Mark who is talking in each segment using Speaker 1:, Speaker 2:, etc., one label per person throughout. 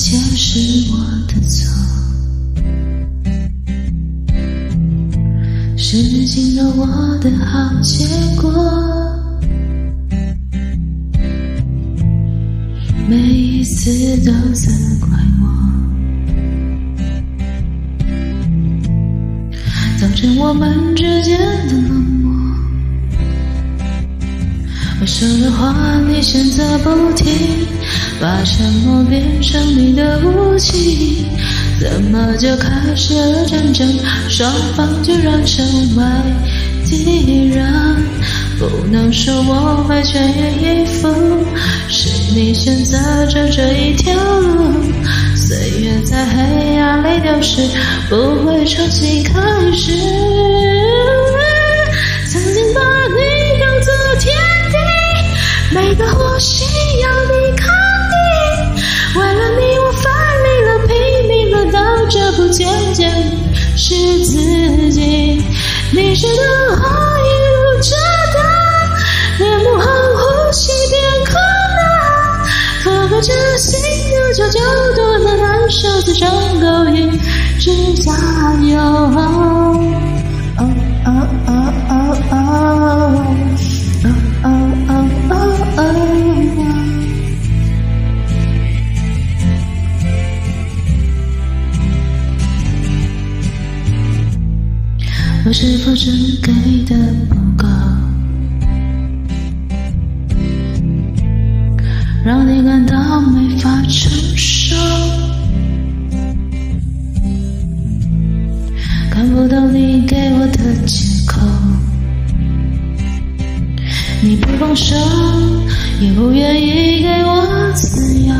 Speaker 1: 这些是我的错，是尽了我的好结果。每一次都责怪我，造成我们之间的冷漠。我说的话你选择不听。把沉默变成你的武器，怎么就开始了战争？双方居然成为敌人。不能说我会全力以赴，是你选择着这一条路。岁月在黑暗里流逝，不会重新开始。渐渐是自己。你说的何一如这般，连目后呼吸变困难，可不真心的求就多难，难受自伤勾引，只想有。我是否只给的不够，让你感到没法承受？看不到你给我的借口，你不放手，也不愿意给我自由。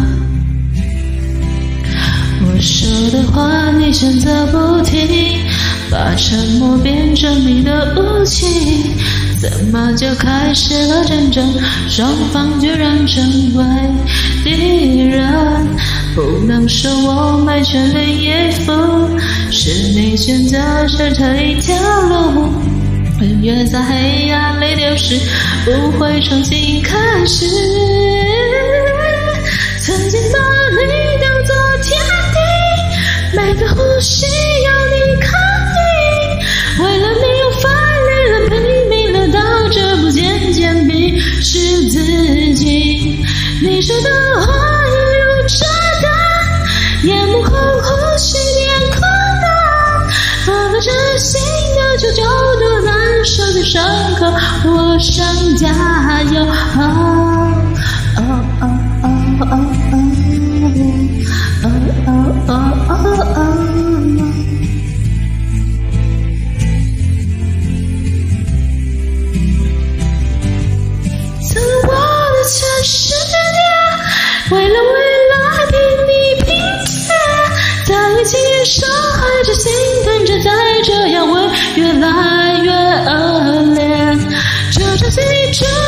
Speaker 1: 我说的话，你选择不。把沉默变成你的武器，怎么就开始了战争？双方居然成为敌人。不能说我没全力以赴，是你选择着这一条路。岁月在黑暗里流逝，不会重新开始。你说的话一如炸弹，眼眸红，呼吸变困难，放开这心的久久都难受的伤口，我想加油。哦哦哦哦哦哦哦哦哦哦。They you.